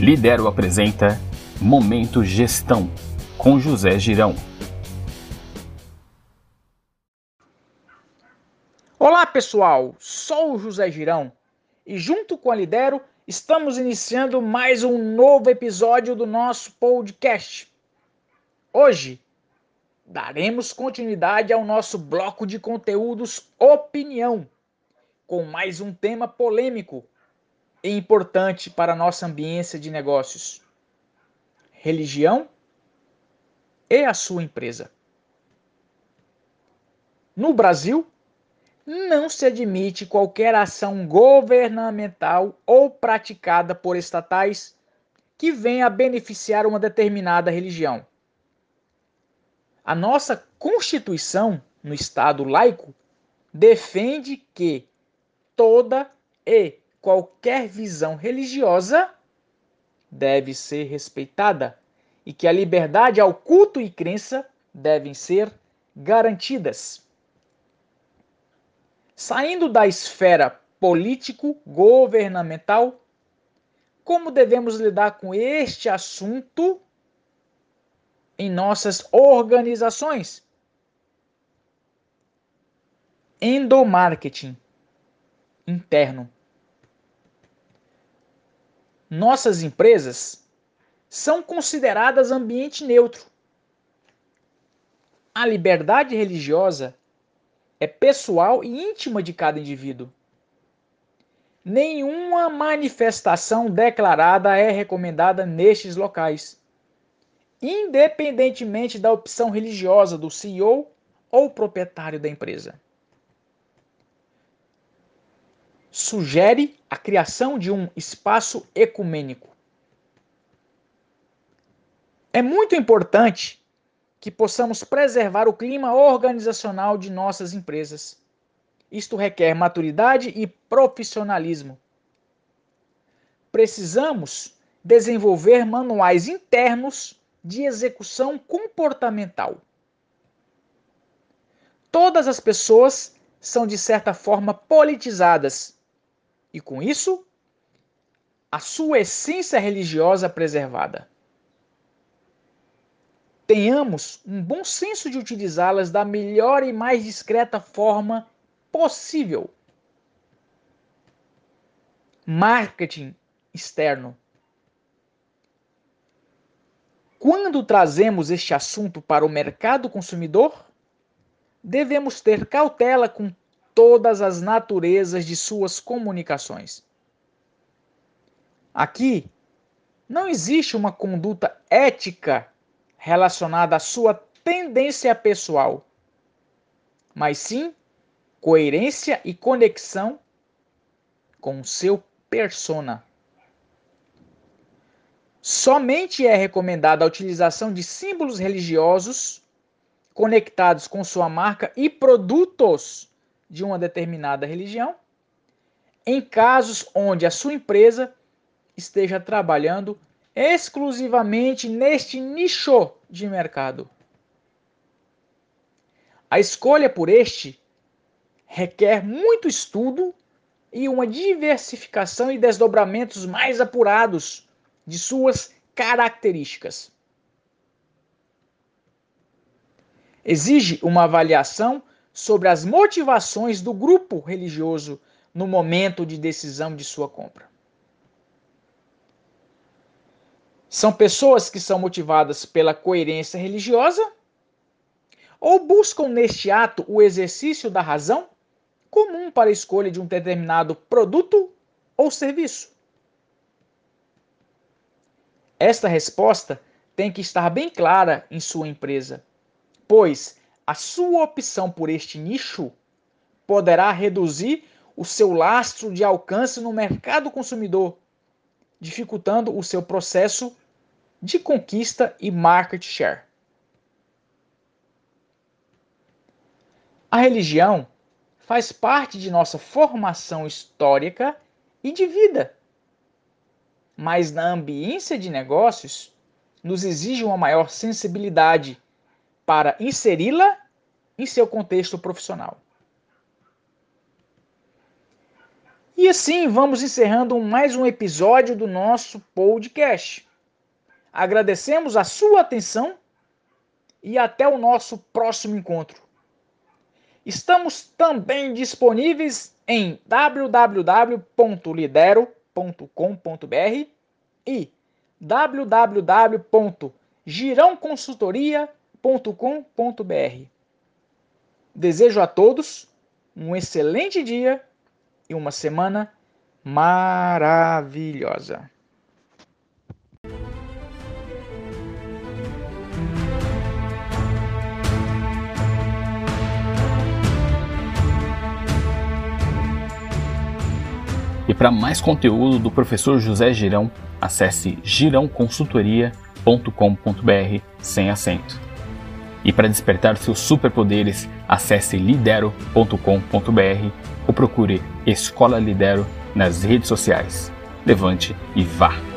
Lidero apresenta Momento Gestão com José Girão. Olá pessoal, sou o José Girão e junto com a Lidero estamos iniciando mais um novo episódio do nosso podcast. Hoje daremos continuidade ao nosso bloco de conteúdos Opinião, com mais um tema polêmico e importante para a nossa ambiência de negócios: religião e a sua empresa. No Brasil, não se admite qualquer ação governamental ou praticada por estatais que venha a beneficiar uma determinada religião. A nossa Constituição, no Estado laico, defende que toda e qualquer visão religiosa deve ser respeitada e que a liberdade ao culto e crença devem ser garantidas. Saindo da esfera político-governamental, como devemos lidar com este assunto em nossas organizações? Endomarketing interno nossas empresas são consideradas ambiente neutro. A liberdade religiosa é pessoal e íntima de cada indivíduo. Nenhuma manifestação declarada é recomendada nestes locais, independentemente da opção religiosa do CEO ou proprietário da empresa. sugere a criação de um espaço ecumênico. É muito importante que possamos preservar o clima organizacional de nossas empresas. Isto requer maturidade e profissionalismo. Precisamos desenvolver manuais internos de execução comportamental. Todas as pessoas são, de certa forma, politizadas e com isso, a sua essência religiosa preservada. Tenhamos um bom senso de utilizá-las da melhor e mais discreta forma possível. Marketing externo. Quando trazemos este assunto para o mercado consumidor, devemos ter cautela com todas as naturezas de suas comunicações. Aqui, não existe uma conduta ética relacionada à sua tendência pessoal, mas sim coerência e conexão com o seu persona. Somente é recomendada a utilização de símbolos religiosos conectados com sua marca e produtos de uma determinada religião, em casos onde a sua empresa esteja trabalhando exclusivamente neste nicho de mercado. A escolha por este requer muito estudo e uma diversificação e desdobramentos mais apurados de suas características. Exige uma avaliação sobre as motivações do grupo religioso no momento de decisão de sua compra. São pessoas que são motivadas pela coerência religiosa ou buscam neste ato o exercício da razão comum para a escolha de um determinado produto ou serviço? Esta resposta tem que estar bem clara em sua empresa, pois a sua opção por este nicho poderá reduzir o seu lastro de alcance no mercado consumidor, dificultando o seu processo de conquista e market share. A religião faz parte de nossa formação histórica e de vida. Mas na ambiência de negócios, nos exige uma maior sensibilidade para inseri-la em seu contexto profissional. E assim vamos encerrando mais um episódio do nosso podcast. Agradecemos a sua atenção e até o nosso próximo encontro. Estamos também disponíveis em www.lidero.com.br e www.girãoconsultoria.com.br. Desejo a todos um excelente dia e uma semana maravilhosa. E para mais conteúdo do professor José Girão, acesse girãoconsultoria.com.br sem acento. E para despertar seus superpoderes, acesse lidero.com.br ou procure Escola Lidero nas redes sociais. Levante e vá!